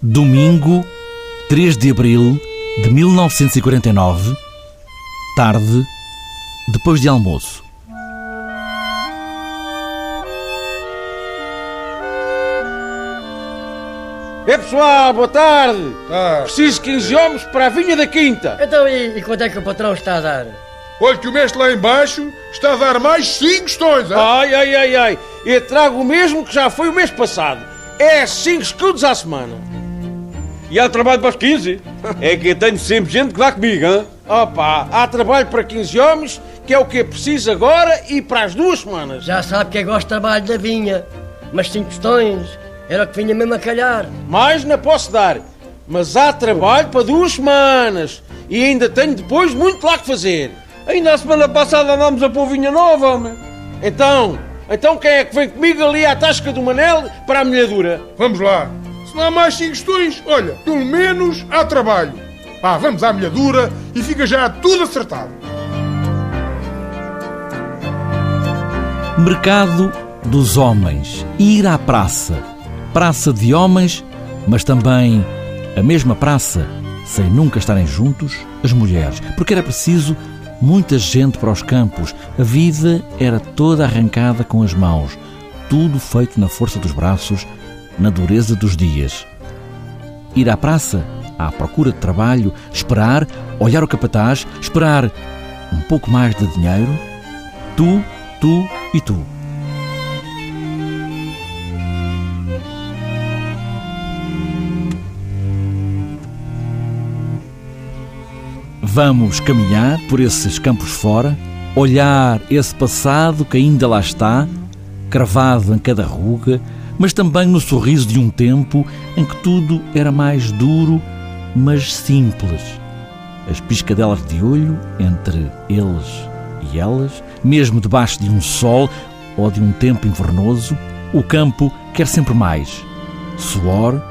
Domingo, 3 de abril de 1949, tarde, depois de almoço. É pessoal, boa tarde. Ah, Preciso 15 homens para a vinha da quinta. Então, e, e quanto é que o patrão está a dar? olha que o mestre lá embaixo está a dar mais 5 questões, hein? Ai, ai, ai, ai. Eu trago o mesmo que já foi o mês passado. É 5 escudos à semana. E há trabalho para os 15? É que eu tenho sempre gente que dá comigo, hein? Opa, há trabalho para 15 homens, que é o que é preciso agora e para as duas semanas. Já sabe que eu gosto de trabalho da vinha. Mas cinco questões era o que vinha mesmo a calhar. Mais não posso dar. Mas há trabalho para duas semanas. E ainda tenho depois muito lá que fazer. Ainda a semana passada andámos a pôr vinha nova, homem. Então, então quem é que vem comigo ali à tasca do Manel para a molhadura? Vamos lá. Não há mais 5 questões, olha, pelo menos há trabalho. Pá, vamos à milhadura e fica já tudo acertado. Mercado dos homens. Ir à praça. Praça de homens, mas também a mesma praça, sem nunca estarem juntos, as mulheres. Porque era preciso muita gente para os campos. A vida era toda arrancada com as mãos. Tudo feito na força dos braços, na dureza dos dias. Ir à praça, à procura de trabalho, esperar, olhar o capataz, esperar um pouco mais de dinheiro. Tu, tu e tu. Vamos caminhar por esses campos fora, olhar esse passado que ainda lá está, cravado em cada ruga, mas também no sorriso de um tempo em que tudo era mais duro, mas simples. As piscadelas de olho entre eles e elas, mesmo debaixo de um sol ou de um tempo invernoso, o campo quer sempre mais. Suor,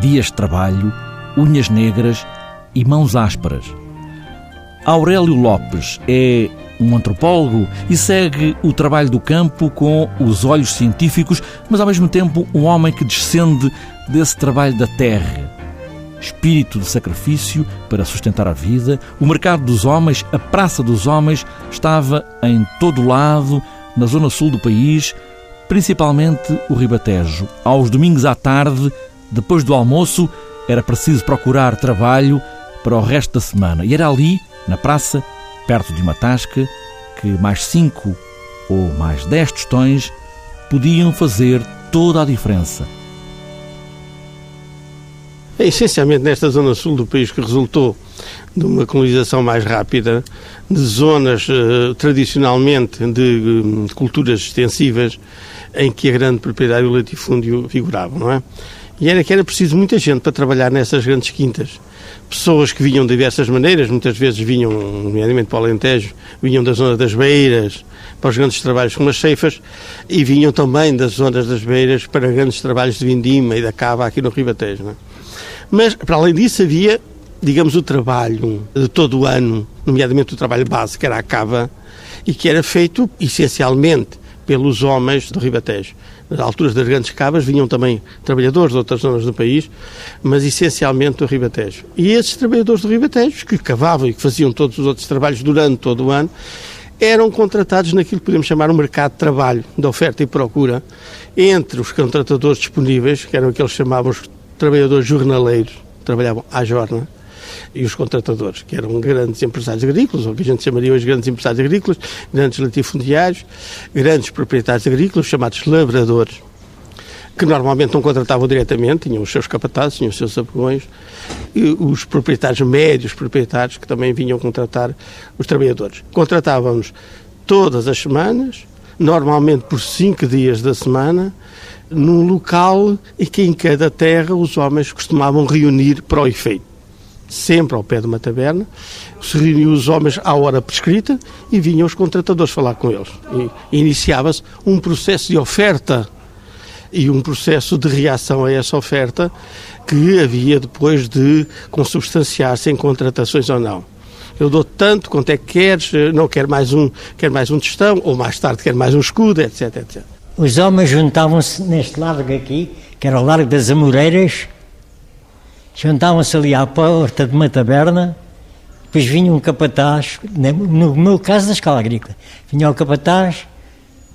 dias de trabalho, unhas negras e mãos ásperas. Aurélio Lopes é um antropólogo e segue o trabalho do campo com os olhos científicos, mas ao mesmo tempo um homem que descende desse trabalho da terra. Espírito de sacrifício para sustentar a vida, o mercado dos homens, a praça dos homens, estava em todo lado, na zona sul do país, principalmente o Ribatejo. Aos domingos à tarde, depois do almoço, era preciso procurar trabalho para o resto da semana. E era ali, na praça, perto de uma tasca, que mais cinco ou mais dez tostões podiam fazer toda a diferença. É essencialmente nesta zona sul do país que resultou de uma colonização mais rápida, de zonas eh, tradicionalmente de, de culturas extensivas, em que a grande propriedade e o latifúndio figuravam, não é? E era que era preciso muita gente para trabalhar nessas grandes quintas. Pessoas que vinham de diversas maneiras, muitas vezes vinham, nomeadamente para o Alentejo, vinham da zona das Beiras, para os grandes trabalhos com as ceifas, e vinham também das zonas das Beiras para grandes trabalhos de vindima e da cava aqui no Ribatejo, é? Mas, para além disso, havia, digamos, o trabalho de todo o ano, nomeadamente o trabalho base, que era a cava, e que era feito essencialmente pelos homens do Ribatejo. Nas alturas das grandes cavas vinham também trabalhadores de outras zonas do país, mas essencialmente do Ribatejo. E esses trabalhadores do Ribatejo, que cavavam e que faziam todos os outros trabalhos durante todo o ano, eram contratados naquilo que podemos chamar um mercado de trabalho, de oferta e procura, entre os contratadores disponíveis, que eram aqueles que chamávamos trabalhadores jornaleiros, trabalhavam à jornada, e os contratadores, que eram grandes empresários agrícolas, ou que a gente chamaria hoje grandes empresários agrícolas, grandes latifundiários, grandes proprietários agrícolas, chamados lavradores, que normalmente não contratavam diretamente, tinham os seus capatazes, tinham os seus apegões, e os proprietários médios, proprietários, que também vinham contratar os trabalhadores. Contratávamos todas as semanas, normalmente por cinco dias da semana, num local em que em cada terra os homens costumavam reunir para o efeito. Sempre ao pé de uma taberna, se reuniam os homens à hora prescrita e vinham os contratadores falar com eles. E iniciava-se um processo de oferta e um processo de reação a essa oferta que havia depois de consubstanciar-se em contratações ou não. Eu dou tanto quanto é que queres, não quero mais um, quero mais um tostão, ou mais tarde quero mais um escudo, etc, etc. Os homens juntavam-se neste largo aqui, que era o Largo das Amoreiras, juntavam-se ali à porta de uma taberna, depois vinha um capataz, no meu caso da escala agrícola, vinha o capataz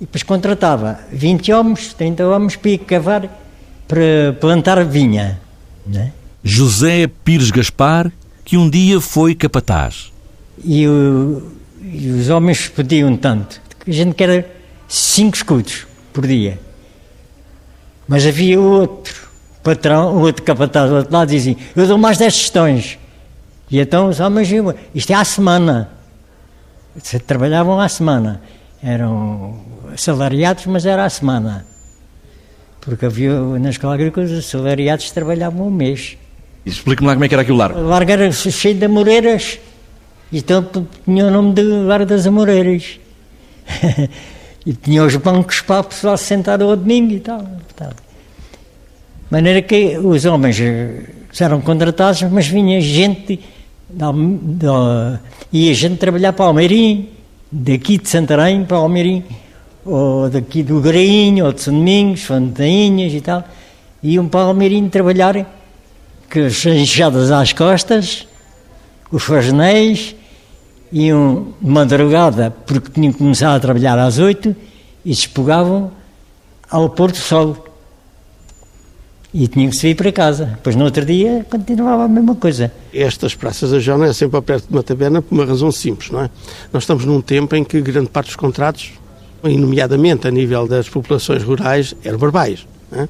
e depois contratava 20 homens, 30 homens para ir cavar, para plantar vinha. Né? José Pires Gaspar, que um dia foi capataz. E, o, e os homens pediam tanto, a gente quer 5 escudos por dia. Mas havia outro patrão, outro capataz do outro lado, dizia: Eu dou mais 10 gestões. E então os homens, isto é à semana. Trabalhavam à semana. Eram assalariados, mas era à semana. Porque havia na escola agrícola os assalariados trabalhavam um mês. Explique-me lá como é que era aquilo largo. O largo era cheio de amoreiras. Então tinha o nome de Largo das Amoreiras. e tinha os bancos para o pessoal sentar ao domingo e tal. tal. Maneira que os homens eh, eram contratados, mas vinha gente, da, da, ia gente trabalhar para Almeirim, daqui de Santarém para Almeirim, ou daqui do Grainho, ou de São Domingos, Fontainhas e tal, iam para Almeirim trabalhar, com as enxadas às costas, os fazenéis, iam de madrugada, porque tinham começado a trabalhar às oito, e despegavam ao pôr do sol. E tinham que se vir para casa. Depois, no outro dia, continuava a mesma coisa. Estas praças da Jona é sempre perto de uma taberna por uma razão simples, não é? Nós estamos num tempo em que grande parte dos contratos, nomeadamente a nível das populações rurais, eram verbais. É?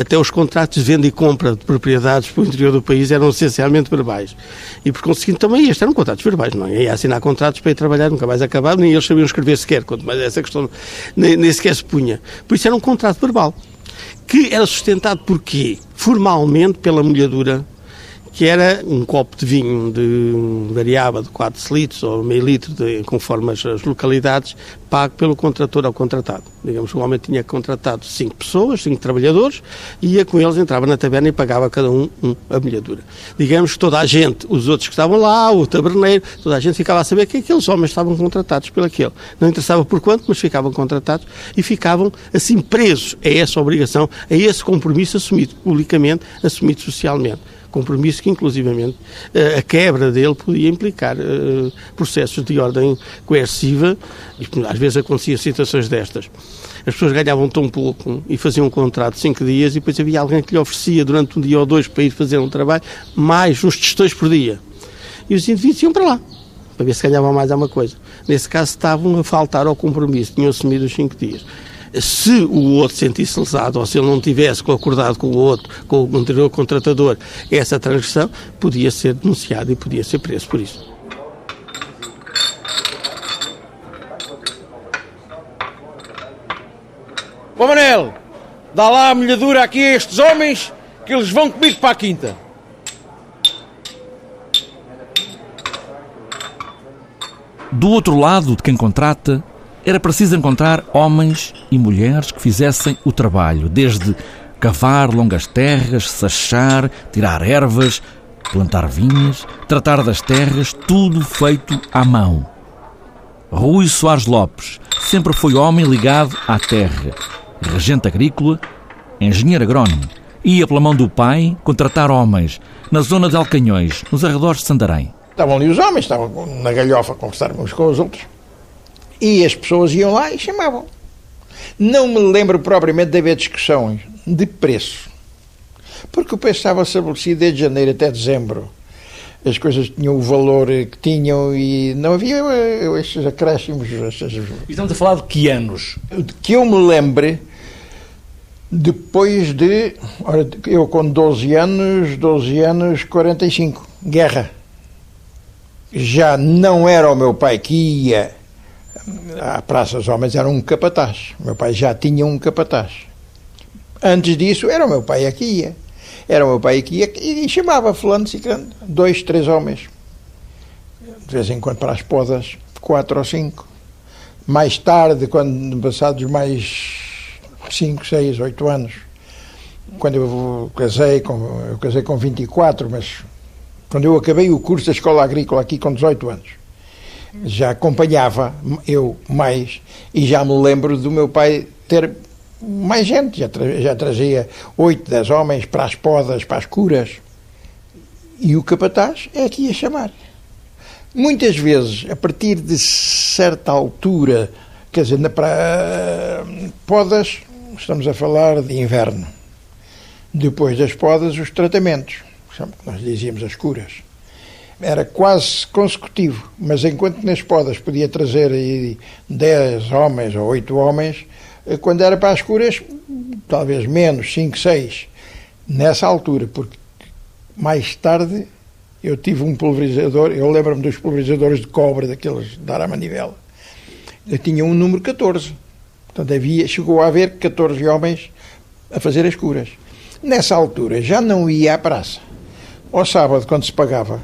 Até os contratos de venda e compra de propriedades para o interior do país eram essencialmente verbais. E por conseguinte também estes eram contratos verbais, não é? Ia assinar contratos para ir trabalhar, nunca mais acabava, nem eles sabiam escrever sequer, quanto mais essa questão nem, nem sequer se punha. Por isso era um contrato verbal que era sustentado por quê? Formalmente pela molhadura que era um copo de vinho de variava de 4 litros ou meio litro, de, conforme as, localidades, pago pelo contrator ao contratado. Digamos, o homem tinha contratado cinco pessoas, cinco trabalhadores, e ia com eles, entrava na taberna e pagava a cada um, um a molhadura. Digamos que toda a gente, os outros que estavam lá, o taberneiro, toda a gente ficava a saber que aqueles homens estavam contratados pelo aquele. Não interessava por quanto, mas ficavam contratados e ficavam assim presos a essa obrigação, a esse compromisso assumido publicamente, assumido socialmente compromisso que, inclusivamente, eh, a quebra dele podia implicar uh, processos de ordem coerciva, e às vezes aconteciam situações destas. As pessoas ganhavam tão pouco e faziam um contrato de cinco dias e depois havia alguém que lhe oferecia durante um dia ou dois para ir fazer um trabalho mais uns testões por dia. E os indivíduos iam para lá, para ver se ganhavam mais alguma coisa. Nesse caso estavam a faltar ao compromisso, tinham assumido os cinco dias se o outro sentisse lesado ou se ele não tivesse acordado com o outro, com o anterior contratador, essa transgressão, podia ser denunciado e podia ser preso por isso. Ó Manel, dá lá a molhadura aqui a estes homens que eles vão comigo para a quinta. Do outro lado de quem contrata, era preciso encontrar homens e mulheres que fizessem o trabalho, desde cavar longas terras, sachar, tirar ervas, plantar vinhas, tratar das terras, tudo feito à mão. Rui Soares Lopes sempre foi homem ligado à terra, regente agrícola, engenheiro agrónomo. Ia pela mão do pai contratar homens na zona de Alcanhões, nos arredores de Santarém. Estavam ali os homens, estavam na galhofa a conversar uns com os outros. E as pessoas iam lá e chamavam. Não me lembro propriamente de haver discussões de preço. Porque o preço estava estabelecido desde janeiro até dezembro. As coisas tinham o valor que tinham e não havia eh, estes acréscimos. Estes... Estamos a falar de que anos? De que eu me lembre, depois de. Ora, eu com 12 anos, 12 anos, 45, guerra. Já não era o meu pai que ia à Praça dos Homens era um capataz. Meu pai já tinha um capataz. Antes disso, era o meu pai que ia. Era o meu pai que ia e chamava fulano, ciclano, dois, três homens. De vez em quando para as podas, quatro ou cinco. Mais tarde, quando passados mais cinco, seis, oito anos, quando eu casei, com, eu casei com 24, mas quando eu acabei o curso da escola agrícola aqui com 18 anos, já acompanhava eu mais e já me lembro do meu pai ter mais gente, já, tra já trazia oito, dez homens para as podas, para as curas, E o capataz é que ia chamar. Muitas vezes, a partir de certa altura, quer dizer, na pra... podas, estamos a falar de inverno. Depois das podas, os tratamentos, nós dizíamos as curas. Era quase consecutivo, mas enquanto nas podas podia trazer 10 homens ou 8 homens, quando era para as curas, talvez menos, 5, 6, nessa altura, porque mais tarde eu tive um pulverizador, eu lembro-me dos pulverizadores de cobre, daqueles de dar a manivela. Eu tinha um número 14. Portanto, havia, chegou a haver 14 homens a fazer as curas. Nessa altura já não ia à praça. Ao sábado, quando se pagava,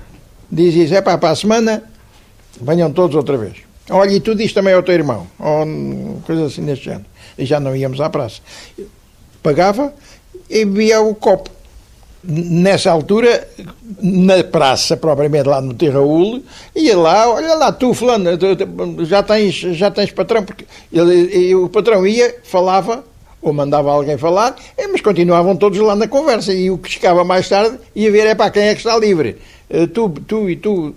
dizia é para a semana, venham todos outra vez. Olha, e tu diz também ao teu irmão, ou coisa assim deste género. E já não íamos à praça. Pagava e via o copo nessa altura, na praça, propriamente lá no Terraúl, ia lá, olha lá, tu, fulano, já tens, já tens patrão, porque ele, o patrão ia, falava, ou mandava alguém falar, mas continuavam todos lá na conversa, e o que chegava mais tarde ia ver, é para quem é que está livre, tu, tu e tu,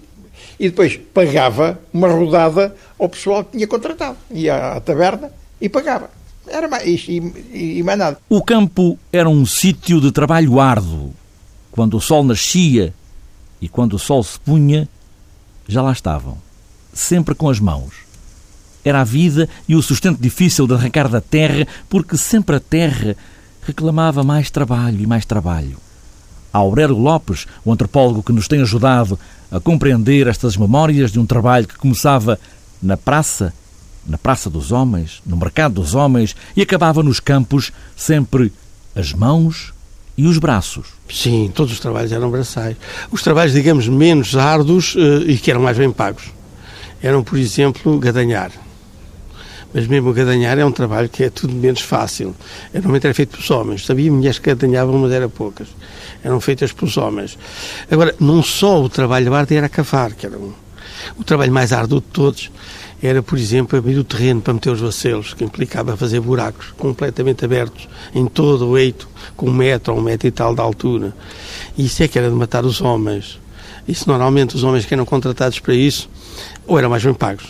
e depois pagava uma rodada ao pessoal que tinha contratado, ia à taberna e pagava. Era mais isto e, e mais nada. O campo era um sítio de trabalho árduo. Quando o sol nascia e quando o sol se punha, já lá estavam, sempre com as mãos. Era a vida e o sustento difícil de arrancar da terra, porque sempre a terra reclamava mais trabalho e mais trabalho. Aurélio Lopes, o antropólogo que nos tem ajudado a compreender estas memórias de um trabalho que começava na praça na Praça dos Homens, no Mercado dos Homens e acabava nos campos, sempre as mãos e os braços. Sim, todos os trabalhos eram braçais. Os trabalhos, digamos, menos árduos uh, e que eram mais bem pagos eram, por exemplo, gadanhar. Mas mesmo o gadanhar é um trabalho que é tudo menos fácil. Normalmente era feito pelos homens. Sabia mulheres que gadanhavam, mas eram poucas. Eram feitas pelos homens. Agora, não só o trabalho árduo era cavar, que era um, o trabalho mais árduo de todos, era, por exemplo, abrir o terreno para meter os vacelos, que implicava fazer buracos completamente abertos em todo o eito, com um metro ou um metro e tal de altura. E isso é que era de matar os homens. Isso normalmente os homens que eram contratados para isso ou eram mais bem pagos,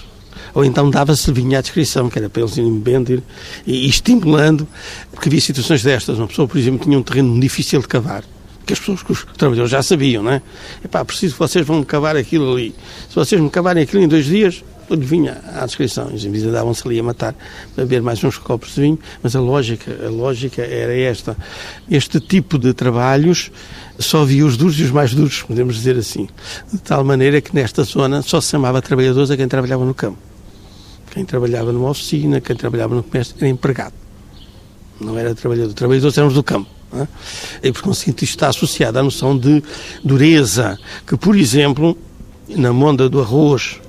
ou então dava-se vinha à descrição, que era para eles irem bebendo e, e estimulando, porque havia situações destas. Uma pessoa, por exemplo, tinha um terreno difícil de cavar que as pessoas, que os trabalhadores já sabiam, não é? Epá, preciso que vocês vão me cavar aquilo ali. Se vocês me cavarem aquilo em dois dias, tudo vinha à descrição. Os indivíduos davam-se ali a matar para beber mais uns copos de vinho, mas a lógica, a lógica era esta. Este tipo de trabalhos só havia os duros e os mais duros, podemos dizer assim. De tal maneira que nesta zona só se chamava trabalhadores a quem trabalhava no campo. Quem trabalhava numa oficina, quem trabalhava no comércio, era empregado. Não era trabalhador. Trabalhadores éramos do campo. É? E, por conseguinte, isto está associado à noção de dureza, que, por exemplo, na monda do arroz,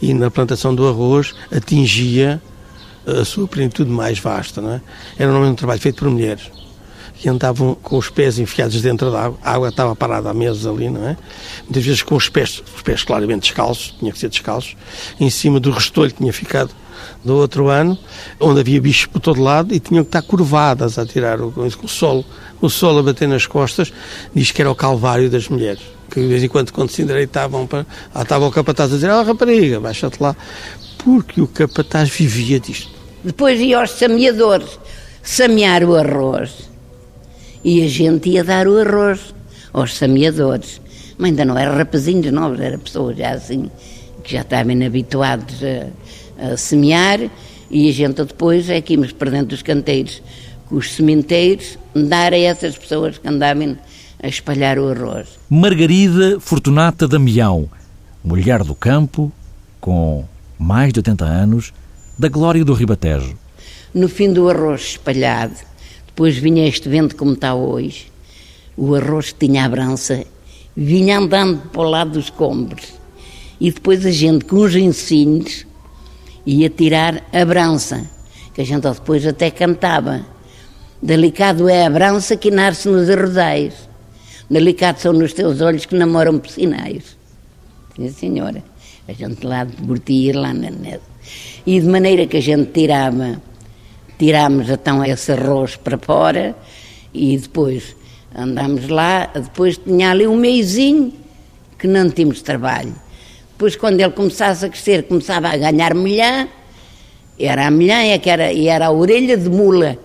e na plantação do arroz atingia a sua plenitude mais vasta. Não é? Era normalmente um trabalho feito por mulheres que andavam com os pés enfiados dentro da água, a água estava parada há meses ali, não é? Muitas vezes com os pés, os pés claramente descalços, tinha que ser descalços, em cima do restolho que tinha ficado do outro ano, onde havia bichos por todo lado e tinham que estar curvadas a tirar o, o solo, o solo a bater nas costas, diz que era o calvário das mulheres que de vez em quando, quando se endireitavam, para, lá estava o capataz a dizer: Ah, rapariga, baixa-te lá. Porque o capataz vivia disto. Depois ia aos sameadores samear o arroz. E a gente ia dar o arroz aos sameadores. Mas ainda não era rapazinhos novos, era pessoas já assim, que já estavam habituados a, a semear. E a gente depois é que íamos para dentro dos canteiros com os sementeiros, dar a essas pessoas que andavam a espalhar o arroz. Margarida Fortunata Damião, mulher do campo, com mais de 80 anos, da glória do Ribatejo. No fim do arroz espalhado, depois vinha este vento como está hoje, o arroz que tinha a brança vinha andando para o lado dos combres e depois a gente com os ensinos ia tirar a brança, que a gente depois até cantava. Delicado é a brança que nasce nos arrozais. Delicados são nos teus olhos que namoram piscinais. Sim, senhora. A gente lá divertia lá na neve. E de maneira que a gente tirava, tirámos então esse arroz para fora e depois Andámos lá, depois tinha ali um meizinho que não tínhamos trabalho. Depois, quando ele começasse a crescer, começava a ganhar milhã, era a milhã é era, e era a orelha de mula.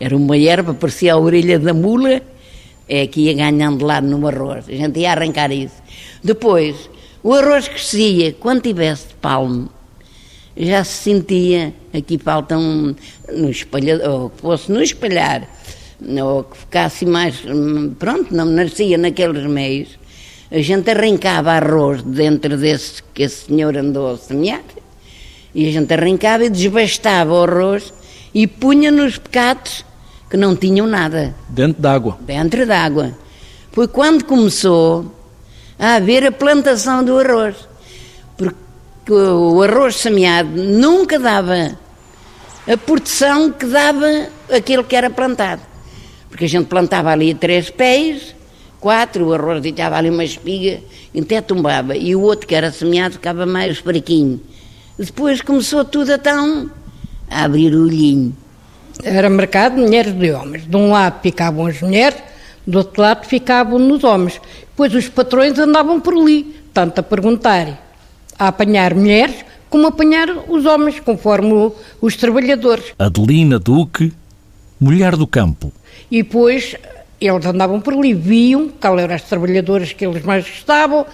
Era uma erva, parecia a orelha da mula, é que ia ganhando lá no arroz. A gente ia arrancar isso. Depois, o arroz crescia, quando tivesse de palmo, já se sentia, aqui faltam no espalhador, ou que fosse no espalhar, ou que ficasse mais, pronto, não nascia naqueles meios, a gente arrancava arroz dentro desse que esse senhor andou a semear, e a gente arrancava e desbastava o arroz e punha nos pecados que não tinham nada. Dentro d'água. Dentro d'água. Foi quando começou a haver a plantação do arroz. Porque o arroz semeado nunca dava a proteção que dava aquele que era plantado. Porque a gente plantava ali três pés, quatro, o arroz deitava ali uma espiga, até tumbava. E o outro que era semeado ficava mais fraquinho. Depois começou tudo a tão a abrir o olhinho. Era mercado de mulheres de homens. De um lado ficavam as mulheres, do outro lado ficavam nos homens. Depois os patrões andavam por ali, tanto a perguntar, a apanhar mulheres, como apanhar os homens, conforme os trabalhadores. Adelina Duque, mulher do campo. E depois eles andavam por ali, viam qual eram as trabalhadoras que eles mais gostavam,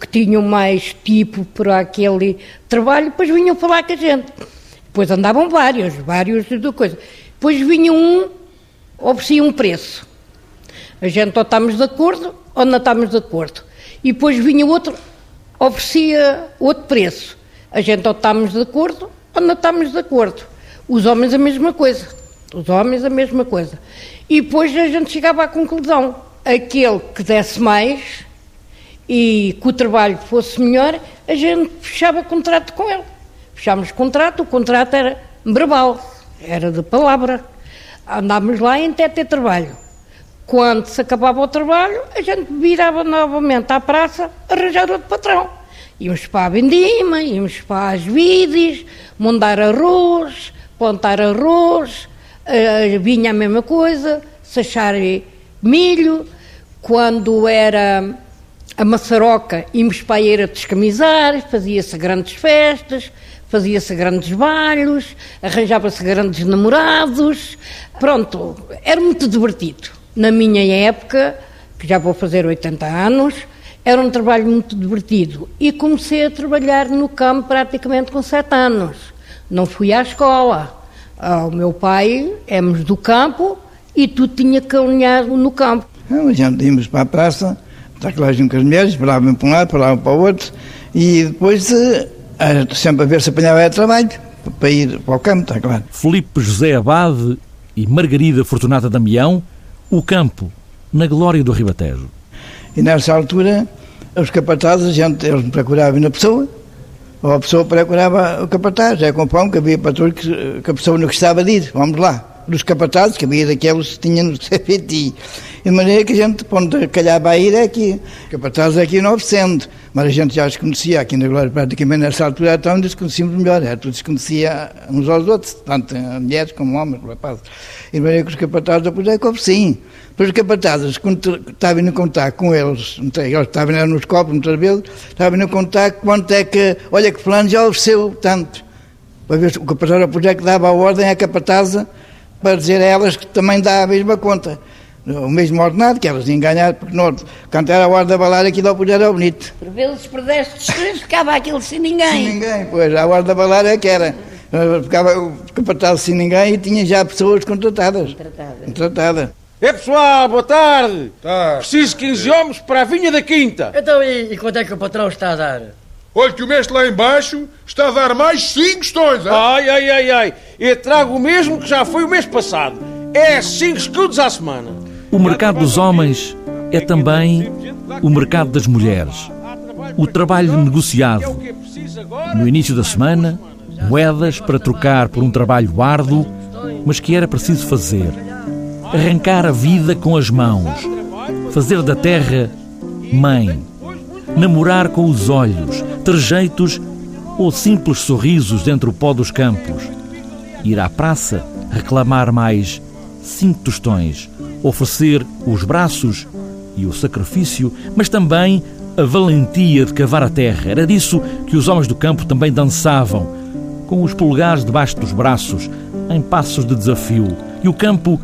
que tinham mais tipo para aquele trabalho, depois vinham falar com a gente. Depois andavam vários, vários de coisa. Depois vinha um, oferecia um preço. A gente ou estamos de acordo ou não estamos de acordo. E depois vinha outro, oferecia outro preço. A gente ou estamos de acordo ou não estamos de acordo. Os homens a mesma coisa. Os homens a mesma coisa. E depois a gente chegava à conclusão. Aquele que desse mais e que o trabalho fosse melhor, a gente fechava contrato com ele. Fechámos contrato, o contrato era verbal, era de palavra. Andámos lá em até ter trabalho. Quando se acabava o trabalho, a gente virava novamente à praça arranjar outro patrão. Íamos para a Vendima, íamos para as vides, mondar arroz, plantar arroz, uh, vinha a mesma coisa, sachar milho. Quando era a maçaroca, íamos para a eira descamisar, fazia-se grandes festas, fazia-se grandes bailes, arranjava-se grandes namorados. Pronto, era muito divertido. Na minha época, que já vou fazer 80 anos, era um trabalho muito divertido. E comecei a trabalhar no campo praticamente com 7 anos. Não fui à escola. O meu pai éramos do campo e tudo tinha que alinhar no campo. A gente íamos para a praça, está claro, com as mulheres, falavam para um lado, falavam para o outro, e depois eh, sempre a ver se apanhava trabalho para ir para o campo, está claro. Felipe José Abade e Margarida Fortunata Damião, o campo, na glória do Ribatejo. E nessa altura, os capatazes, a gente, eles procuravam na pessoa, ou a pessoa procurava o capataz, é com pão que havia patrulho que, que a pessoa não gostava de ir, vamos lá dos capatazes, que havia daqueles que tinham no CPT. De maneira que a gente, quando calhava a ir, é aqui. Capatazes é aqui 900. Mas a gente já os conhecia aqui na Glória, praticamente nessa altura, então nos conhecíamos melhor. Era, tudo se conhecia uns aos outros, tanto mulheres como homens, rapazes. E de maneira que os capatazes, depois é como sim. Depois os capatazes, quando estavam no contato com eles, eles estavam nos copos, muitas vezes, estavam no contato quanto é que, olha que fulano já ofereceu tanto. Para ver se o capataz, depois é que dava a ordem à capataza, para dizer a elas que também dá a mesma conta. O mesmo ordenado que elas iam ganhar, porque quando era a hora da balar aquilo ao era bonito. Por vezes perdeste ficava aquilo sem ninguém. Sem ninguém, pois, a hora da balar é que era. Ficava o capataz sem ninguém e tinha já pessoas contratadas. Contratadas. Contratadas. É pessoal, boa tarde. Tá. Preciso 15 homens para a vinha da quinta. Então, e, e quanto é que o patrão está a dar? Olha que o mestre lá embaixo está a dar mais 5 questões, hein? Ai, ai, ai, ai. Eu trago o mesmo que já foi o mês passado. É 5 escudos à semana. O mercado dos homens é também o mercado das mulheres. O trabalho negociado. No início da semana, moedas para trocar por um trabalho árduo, mas que era preciso fazer. Arrancar a vida com as mãos. Fazer da terra mãe. Namorar com os olhos, trejeitos ou simples sorrisos entre o pó dos campos. Ir à praça reclamar mais cinco tostões oferecer os braços e o sacrifício, mas também a valentia de cavar a terra. Era disso que os homens do campo também dançavam, com os polegares debaixo dos braços, em passos de desafio. E o campo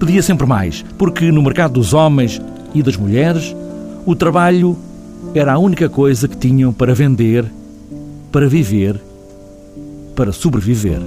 pedia sempre mais, porque no mercado dos homens e das mulheres, o trabalho era a única coisa que tinham para vender, para viver, para sobreviver.